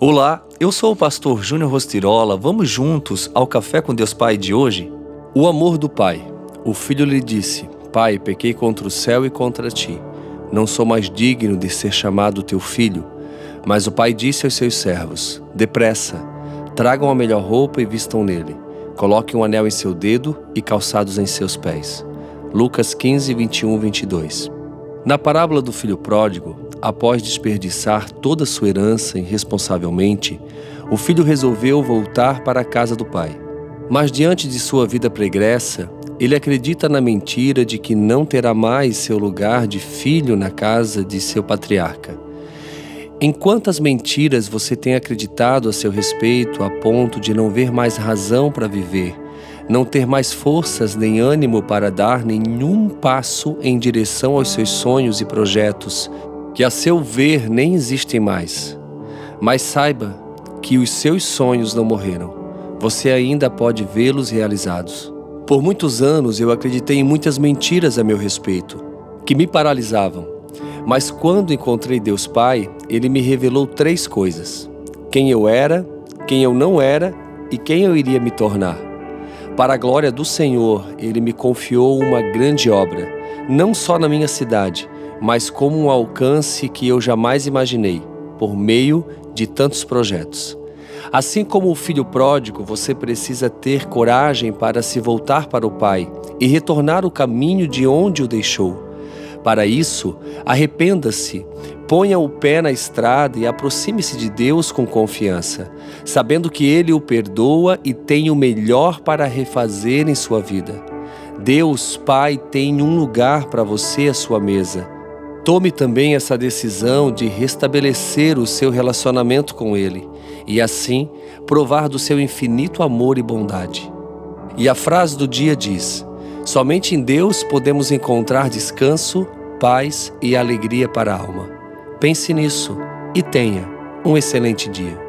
Olá, eu sou o pastor Júnior Rostirola. Vamos juntos ao Café com Deus Pai de hoje? O amor do Pai. O filho lhe disse: Pai, pequei contra o céu e contra ti. Não sou mais digno de ser chamado teu filho. Mas o pai disse aos seus servos: Depressa, tragam a melhor roupa e vistam nele. Coloquem um anel em seu dedo e calçados em seus pés. Lucas 15, 21, 22. Na parábola do filho pródigo, Após desperdiçar toda sua herança irresponsavelmente, o filho resolveu voltar para a casa do pai. Mas diante de sua vida pregressa, ele acredita na mentira de que não terá mais seu lugar de filho na casa de seu patriarca. Em quantas mentiras você tem acreditado a seu respeito a ponto de não ver mais razão para viver, não ter mais forças nem ânimo para dar nenhum passo em direção aos seus sonhos e projetos, que a seu ver nem existem mais. Mas saiba que os seus sonhos não morreram. Você ainda pode vê-los realizados. Por muitos anos eu acreditei em muitas mentiras a meu respeito, que me paralisavam. Mas quando encontrei Deus Pai, ele me revelou três coisas: quem eu era, quem eu não era e quem eu iria me tornar. Para a glória do Senhor, ele me confiou uma grande obra, não só na minha cidade, mas como um alcance que eu jamais imaginei, por meio de tantos projetos. Assim como o filho pródigo, você precisa ter coragem para se voltar para o Pai e retornar o caminho de onde o deixou. Para isso, arrependa-se, ponha o pé na estrada e aproxime-se de Deus com confiança, sabendo que Ele o perdoa e tem o melhor para refazer em sua vida. Deus, Pai, tem um lugar para você à sua mesa Tome também essa decisão de restabelecer o seu relacionamento com Ele e assim provar do seu infinito amor e bondade. E a frase do dia diz: Somente em Deus podemos encontrar descanso, paz e alegria para a alma. Pense nisso e tenha um excelente dia.